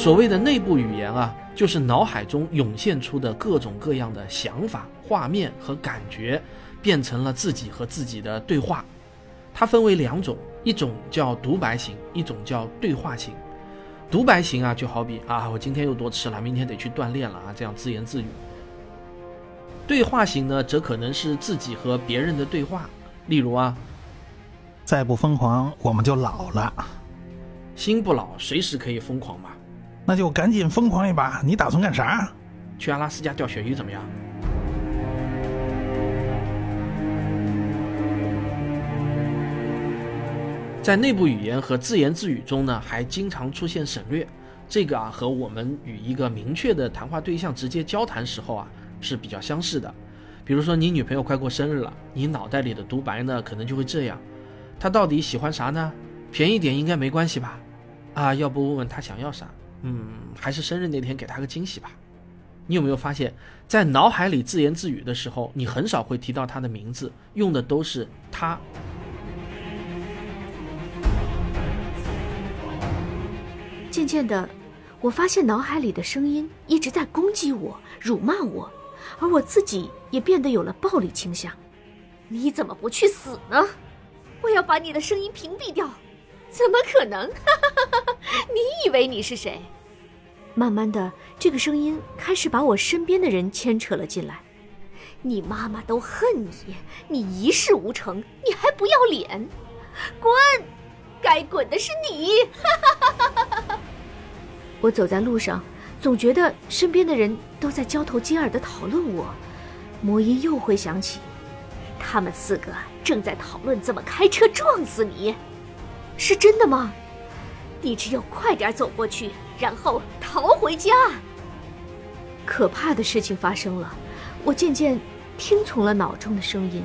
所谓的内部语言啊，就是脑海中涌现出的各种各样的想法、画面和感觉，变成了自己和自己的对话。它分为两种，一种叫独白型，一种叫对话型。独白型啊，就好比啊，我今天又多吃了，明天得去锻炼了啊，这样自言自语。对话型呢，则可能是自己和别人的对话，例如啊，再不疯狂我们就老了，心不老，随时可以疯狂嘛。那就赶紧疯狂一把！你打算干啥？去阿拉斯加钓鳕鱼怎么样？在内部语言和自言自语中呢，还经常出现省略，这个啊和我们与一个明确的谈话对象直接交谈时候啊是比较相似的。比如说你女朋友快过生日了，你脑袋里的独白呢可能就会这样：她到底喜欢啥呢？便宜点应该没关系吧？啊，要不问问她想要啥？嗯，还是生日那天给他个惊喜吧。你有没有发现，在脑海里自言自语的时候，你很少会提到他的名字，用的都是他。渐渐的，我发现脑海里的声音一直在攻击我、辱骂我，而我自己也变得有了暴力倾向。你怎么不去死呢？我要把你的声音屏蔽掉！怎么可能？你以为你是谁？慢慢的，这个声音开始把我身边的人牵扯了进来。你妈妈都恨你，你一事无成，你还不要脸？滚！该滚的是你！我走在路上，总觉得身边的人都在交头接耳的讨论我，魔音又会响起，他们四个正在讨论怎么开车撞死你，是真的吗？你只有快点走过去，然后逃回家。可怕的事情发生了，我渐渐听从了脑中的声音，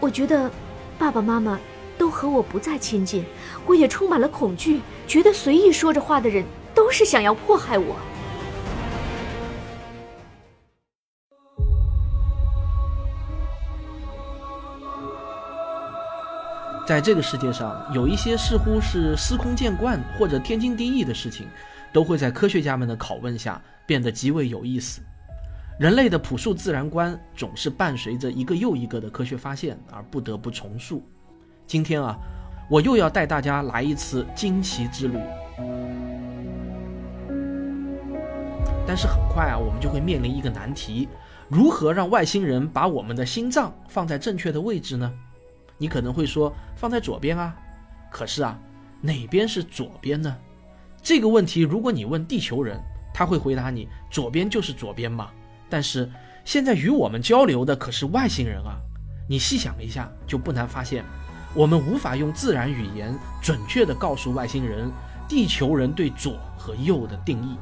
我觉得爸爸妈妈。都和我不再亲近，我也充满了恐惧，觉得随意说着话的人都是想要迫害我。在这个世界上，有一些似乎是司空见惯或者天经地义的事情，都会在科学家们的拷问下变得极为有意思。人类的朴素自然观总是伴随着一个又一个的科学发现而不得不重塑。今天啊，我又要带大家来一次惊奇之旅。但是很快啊，我们就会面临一个难题：如何让外星人把我们的心脏放在正确的位置呢？你可能会说放在左边啊，可是啊，哪边是左边呢？这个问题，如果你问地球人，他会回答你：左边就是左边嘛。但是现在与我们交流的可是外星人啊！你细想一下，就不难发现。我们无法用自然语言准确地告诉外星人地球人对左和右的定义，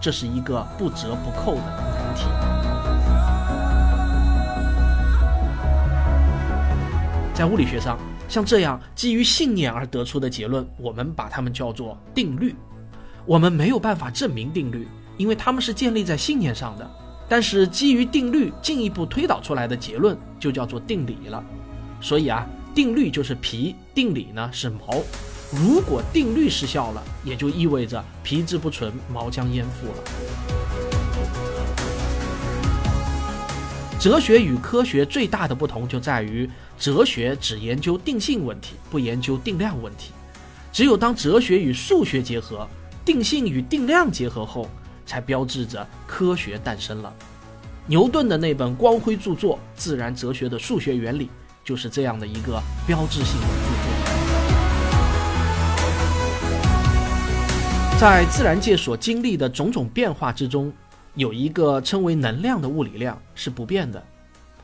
这是一个不折不扣的难题。在物理学上，像这样基于信念而得出的结论，我们把它们叫做定律。我们没有办法证明定律，因为它们是建立在信念上的。但是基于定律进一步推导出来的结论，就叫做定理了。所以啊。定律就是皮，定理呢是毛。如果定律失效了，也就意味着皮质不存，毛将焉附了。哲学与科学最大的不同就在于，哲学只研究定性问题，不研究定量问题。只有当哲学与数学结合，定性与定量结合后，才标志着科学诞生了。牛顿的那本光辉著作《自然哲学的数学原理》。就是这样的一个标志性的著作，在自然界所经历的种种变化之中，有一个称为能量的物理量是不变的，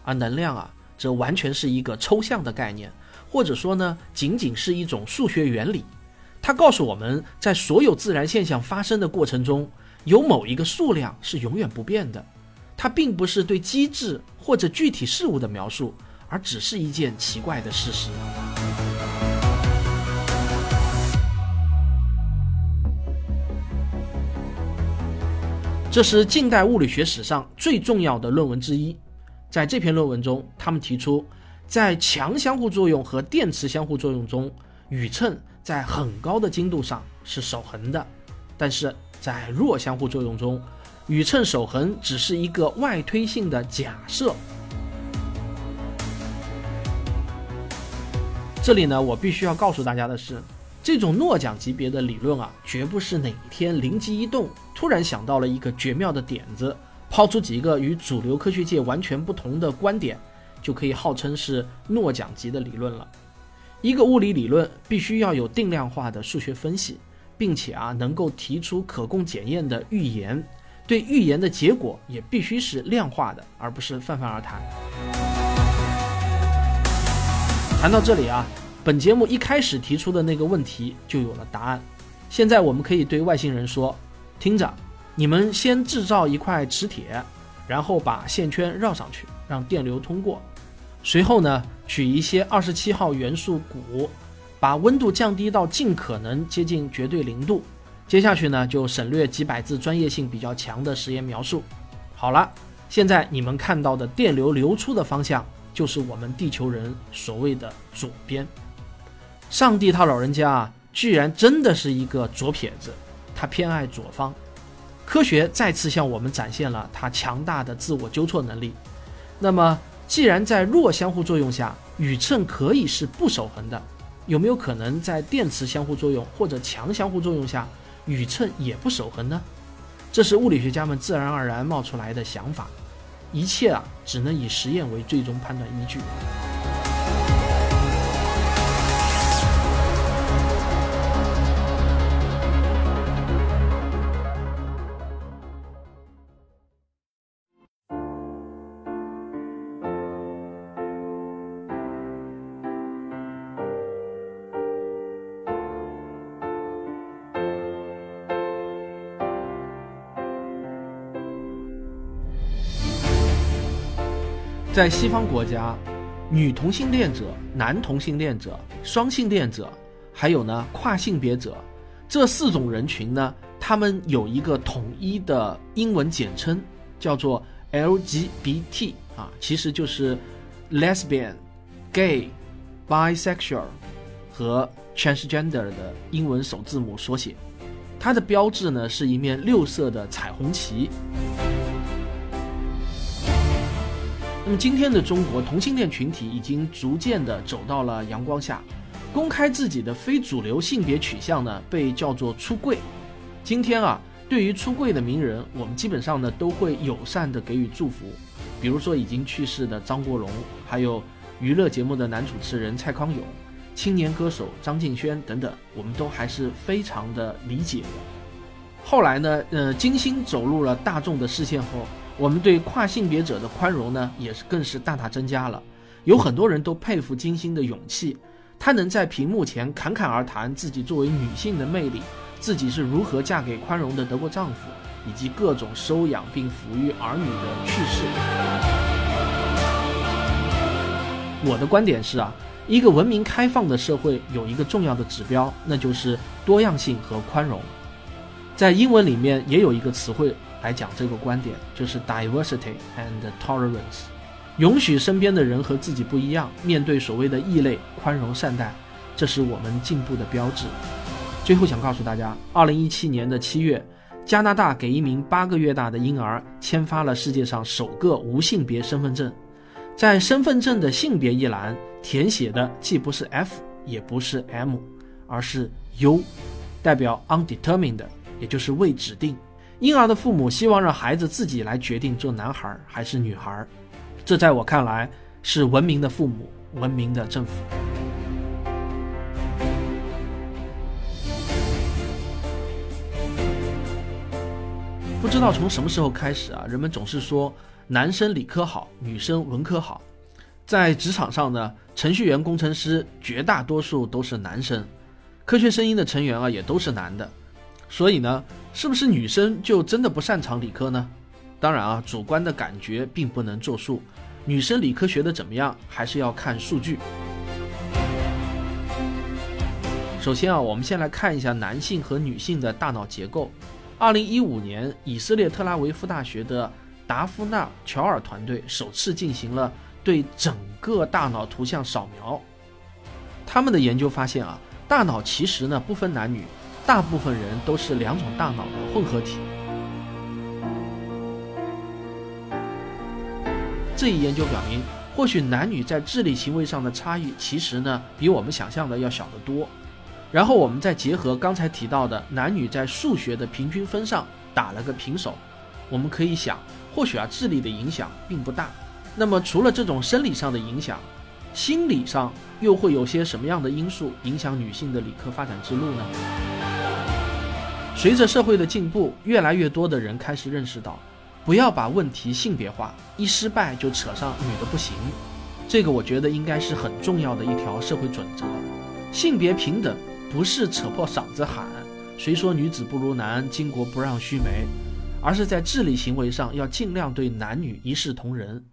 而能量啊，则完全是一个抽象的概念，或者说呢，仅仅是一种数学原理。它告诉我们在所有自然现象发生的过程中，有某一个数量是永远不变的。它并不是对机制或者具体事物的描述。而只是一件奇怪的事实。这是近代物理学史上最重要的论文之一。在这篇论文中，他们提出，在强相互作用和电磁相互作用中，宇称在很高的精度上是守恒的。但是，在弱相互作用中，宇称守恒只是一个外推性的假设。这里呢，我必须要告诉大家的是，这种诺奖级别的理论啊，绝不是哪一天灵机一动，突然想到了一个绝妙的点子，抛出几个与主流科学界完全不同的观点，就可以号称是诺奖级的理论了。一个物理理论必须要有定量化的数学分析，并且啊，能够提出可供检验的预言，对预言的结果也必须是量化的，而不是泛泛而谈。谈到这里啊，本节目一开始提出的那个问题就有了答案。现在我们可以对外星人说：“听着，你们先制造一块磁铁，然后把线圈绕上去，让电流通过。随后呢，取一些二十七号元素钴，把温度降低到尽可能接近绝对零度。接下去呢，就省略几百字专业性比较强的实验描述。好了，现在你们看到的电流流出的方向。”就是我们地球人所谓的左边，上帝他老人家啊，居然真的是一个左撇子，他偏爱左方。科学再次向我们展现了他强大的自我纠错能力。那么，既然在弱相互作用下，宇称可以是不守恒的，有没有可能在电磁相互作用或者强相互作用下，宇称也不守恒呢？这是物理学家们自然而然冒出来的想法。一切啊，只能以实验为最终判断依据。在西方国家，女同性恋者、男同性恋者、双性恋者，还有呢跨性别者，这四种人群呢，他们有一个统一的英文简称，叫做 LGBT 啊，其实就是 lesbian、gay、bisexual 和 transgender 的英文首字母缩写。它的标志呢是一面六色的彩虹旗。那么今天的中国同性恋群体已经逐渐的走到了阳光下，公开自己的非主流性别取向呢，被叫做出柜。今天啊，对于出柜的名人，我们基本上呢都会友善的给予祝福，比如说已经去世的张国荣，还有娱乐节目的男主持人蔡康永，青年歌手张敬轩等等，我们都还是非常的理解的。后来呢，呃，金星走入了大众的视线后。我们对跨性别者的宽容呢，也是更是大大增加了。有很多人都佩服金星的勇气，她能在屏幕前侃侃而谈自己作为女性的魅力，自己是如何嫁给宽容的德国丈夫，以及各种收养并抚育儿女的趣事。我的观点是啊，一个文明开放的社会有一个重要的指标，那就是多样性和宽容。在英文里面也有一个词汇。来讲这个观点，就是 diversity and tolerance，允许身边的人和自己不一样，面对所谓的异类，宽容善待，这是我们进步的标志。最后想告诉大家，二零一七年的七月，加拿大给一名八个月大的婴儿签发了世界上首个无性别身份证，在身份证的性别一栏填写的既不是 F，也不是 M，而是 U，代表 undetermined，也就是未指定。婴儿的父母希望让孩子自己来决定做男孩还是女孩，这在我看来是文明的父母，文明的政府。不知道从什么时候开始啊，人们总是说男生理科好，女生文科好。在职场上呢，程序员、工程师绝大多数都是男生，科学声音的成员啊也都是男的。所以呢，是不是女生就真的不擅长理科呢？当然啊，主观的感觉并不能作数。女生理科学的怎么样，还是要看数据。首先啊，我们先来看一下男性和女性的大脑结构。二零一五年，以色列特拉维夫大学的达夫纳乔尔团队首次进行了对整个大脑图像扫描。他们的研究发现啊，大脑其实呢不分男女。大部分人都是两种大脑的混合体。这一研究表明，或许男女在智力行为上的差异，其实呢比我们想象的要小得多。然后我们再结合刚才提到的男女在数学的平均分上打了个平手，我们可以想，或许啊智力的影响并不大。那么除了这种生理上的影响，心理上又会有些什么样的因素影响女性的理科发展之路呢？随着社会的进步，越来越多的人开始认识到。不要把问题性别化，一失败就扯上女的不行，这个我觉得应该是很重要的一条社会准则。性别平等不是扯破嗓子喊“谁说女子不如男，巾帼不让须眉”，而是在治理行为上要尽量对男女一视同仁。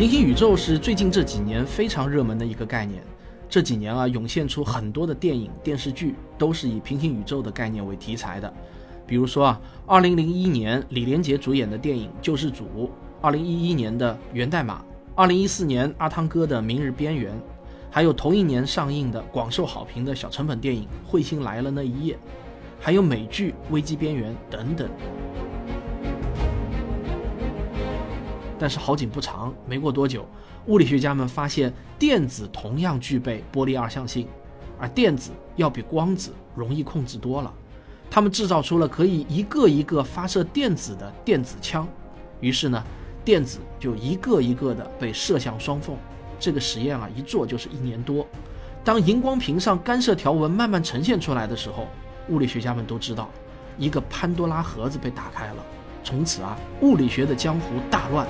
平行宇宙是最近这几年非常热门的一个概念。这几年啊，涌现出很多的电影、电视剧，都是以平行宇宙的概念为题材的。比如说啊，二零零一年李连杰主演的电影《救世主》，二零一一年的《源代码》，二零一四年阿汤哥的《明日边缘》，还有同一年上映的广受好评的小成本电影《彗星来了那一夜》，还有美剧《危机边缘》等等。但是好景不长，没过多久，物理学家们发现电子同样具备波粒二象性，而电子要比光子容易控制多了。他们制造出了可以一个一个发射电子的电子枪，于是呢，电子就一个一个的被射向双缝。这个实验啊，一做就是一年多。当荧光屏上干涉条纹慢慢呈现出来的时候，物理学家们都知道，一个潘多拉盒子被打开了。从此啊，物理学的江湖大乱。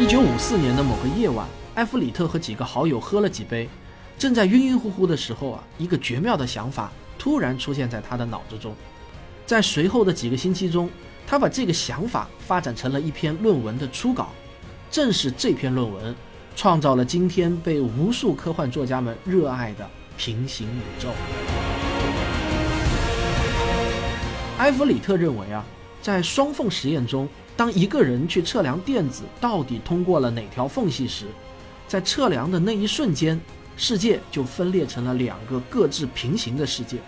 一九五四年的某个夜晚，埃弗里特和几个好友喝了几杯，正在晕晕乎乎的时候啊，一个绝妙的想法突然出现在他的脑子中。在随后的几个星期中，他把这个想法发展成了一篇论文的初稿。正是这篇论文，创造了今天被无数科幻作家们热爱的平行宇宙。埃弗里特认为啊，在双缝实验中，当一个人去测量电子到底通过了哪条缝隙时，在测量的那一瞬间，世界就分裂成了两个各自平行的世界。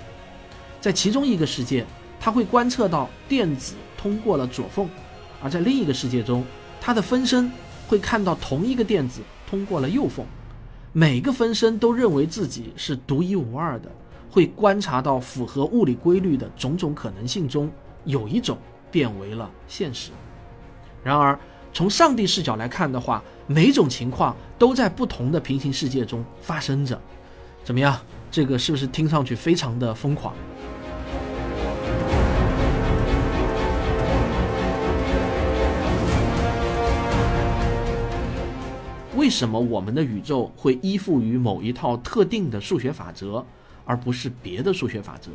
在其中一个世界，他会观测到电子通过了左缝；而在另一个世界中，他的分身会看到同一个电子通过了右缝。每个分身都认为自己是独一无二的。会观察到符合物理规律的种种可能性中，有一种变为了现实。然而，从上帝视角来看的话，每种情况都在不同的平行世界中发生着。怎么样？这个是不是听上去非常的疯狂？为什么我们的宇宙会依附于某一套特定的数学法则？而不是别的数学法则，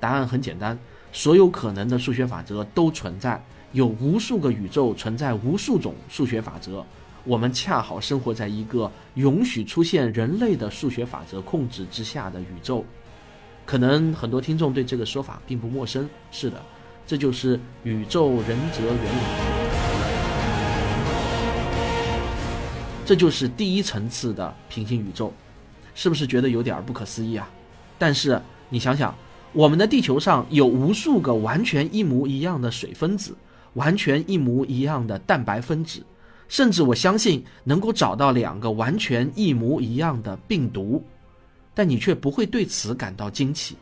答案很简单，所有可能的数学法则都存在，有无数个宇宙存在无数种数学法则，我们恰好生活在一个允许出现人类的数学法则控制之下的宇宙。可能很多听众对这个说法并不陌生，是的，这就是宇宙人则原理，这就是第一层次的平行宇宙，是不是觉得有点不可思议啊？但是你想想，我们的地球上有无数个完全一模一样的水分子，完全一模一样的蛋白分子，甚至我相信能够找到两个完全一模一样的病毒，但你却不会对此感到惊奇。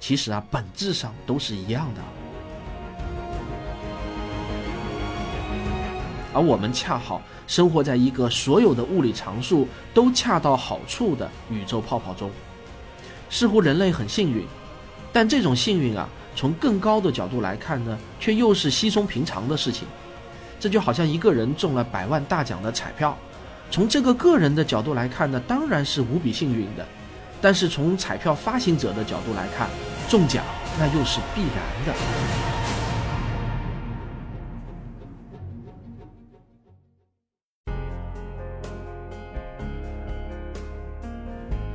其实啊，本质上都是一样的。而我们恰好生活在一个所有的物理常数都恰到好处的宇宙泡泡中。似乎人类很幸运，但这种幸运啊，从更高的角度来看呢，却又是稀松平常的事情。这就好像一个人中了百万大奖的彩票，从这个个人的角度来看呢，当然是无比幸运的；但是从彩票发行者的角度来看，中奖那又是必然的。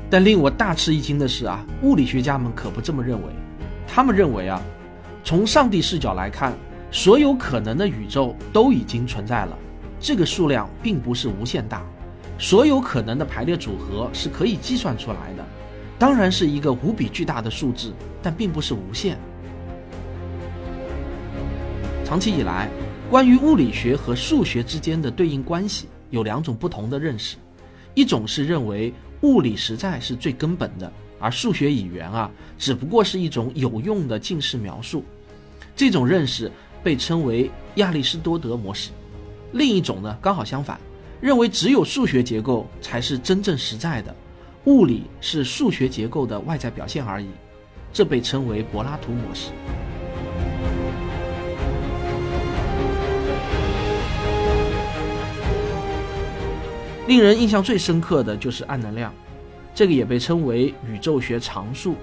但令我大吃一惊的是啊，物理学家们可不这么认为。他们认为啊，从上帝视角来看，所有可能的宇宙都已经存在了，这个数量并不是无限大，所有可能的排列组合是可以计算出来的，当然是一个无比巨大的数字，但并不是无限。长期以来，关于物理学和数学之间的对应关系有两种不同的认识，一种是认为物理实在是最根本的，而数学语言啊只不过是一种有用的近似描述，这种认识被称为亚里士多德模式；另一种呢刚好相反，认为只有数学结构才是真正实在的，物理是数学结构的外在表现而已，这被称为柏拉图模式。令人印象最深刻的就是暗能量，这个也被称为宇宙学常数，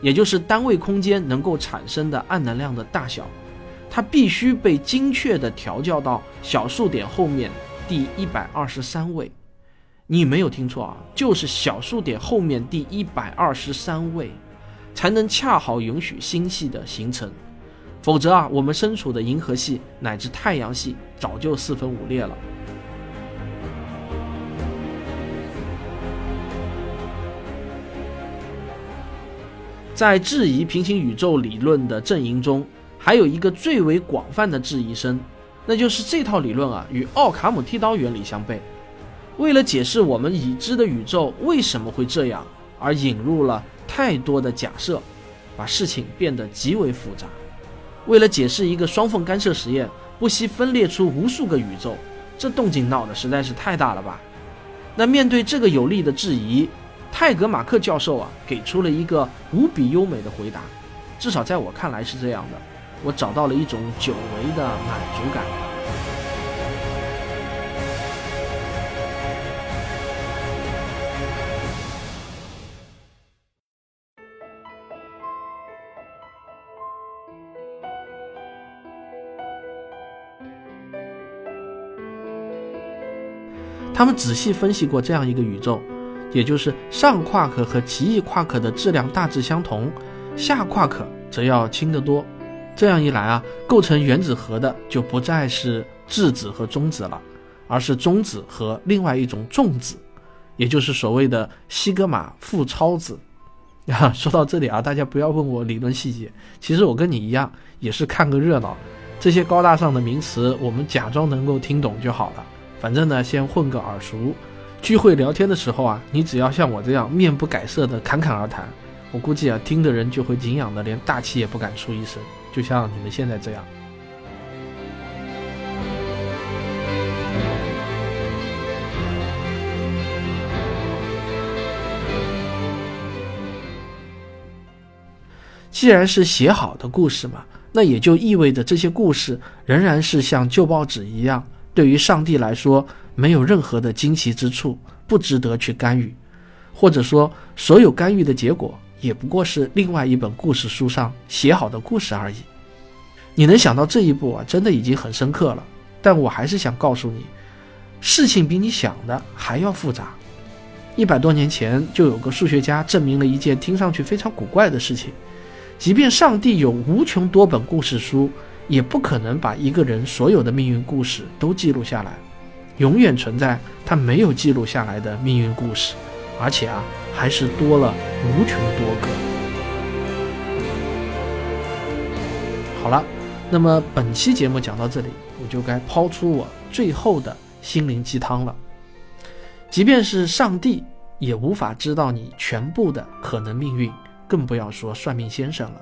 也就是单位空间能够产生的暗能量的大小，它必须被精确地调教到小数点后面第一百二十三位。你没有听错啊，就是小数点后面第一百二十三位，才能恰好允许星系的形成，否则啊，我们身处的银河系乃至太阳系早就四分五裂了。在质疑平行宇宙理论的阵营中，还有一个最为广泛的质疑声，那就是这套理论啊与奥卡姆剃刀原理相悖。为了解释我们已知的宇宙为什么会这样，而引入了太多的假设，把事情变得极为复杂。为了解释一个双缝干涉实验，不惜分裂出无数个宇宙，这动静闹得实在是太大了吧？那面对这个有力的质疑。泰格马克教授啊，给出了一个无比优美的回答，至少在我看来是这样的。我找到了一种久违的满足感。他们仔细分析过这样一个宇宙。也就是上夸克和奇异夸克的质量大致相同，下夸克则要轻得多。这样一来啊，构成原子核的就不再是质子和中子了，而是中子和另外一种重子，也就是所谓的西格玛负超子。啊，说到这里啊，大家不要问我理论细节，其实我跟你一样，也是看个热闹。这些高大上的名词，我们假装能够听懂就好了。反正呢，先混个耳熟。聚会聊天的时候啊，你只要像我这样面不改色的侃侃而谈，我估计啊，听的人就会敬仰的连大气也不敢出一声，就像你们现在这样。既然是写好的故事嘛，那也就意味着这些故事仍然是像旧报纸一样，对于上帝来说。没有任何的惊奇之处，不值得去干预，或者说，所有干预的结果也不过是另外一本故事书上写好的故事而已。你能想到这一步啊，真的已经很深刻了。但我还是想告诉你，事情比你想的还要复杂。一百多年前，就有个数学家证明了一件听上去非常古怪的事情：即便上帝有无穷多本故事书，也不可能把一个人所有的命运故事都记录下来。永远存在他没有记录下来的命运故事，而且啊，还是多了无穷多个。好了，那么本期节目讲到这里，我就该抛出我最后的心灵鸡汤了。即便是上帝也无法知道你全部的可能命运，更不要说算命先生了。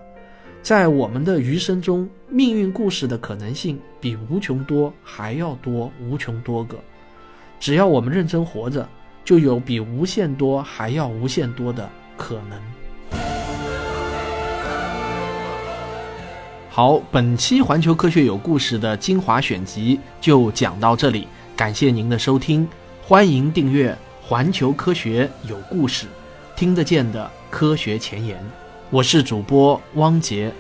在我们的余生中，命运故事的可能性比无穷多还要多无穷多个。只要我们认真活着，就有比无限多还要无限多的可能。好，本期《环球科学有故事》的精华选集就讲到这里，感谢您的收听，欢迎订阅《环球科学有故事》，听得见的科学前沿。我是主播汪杰。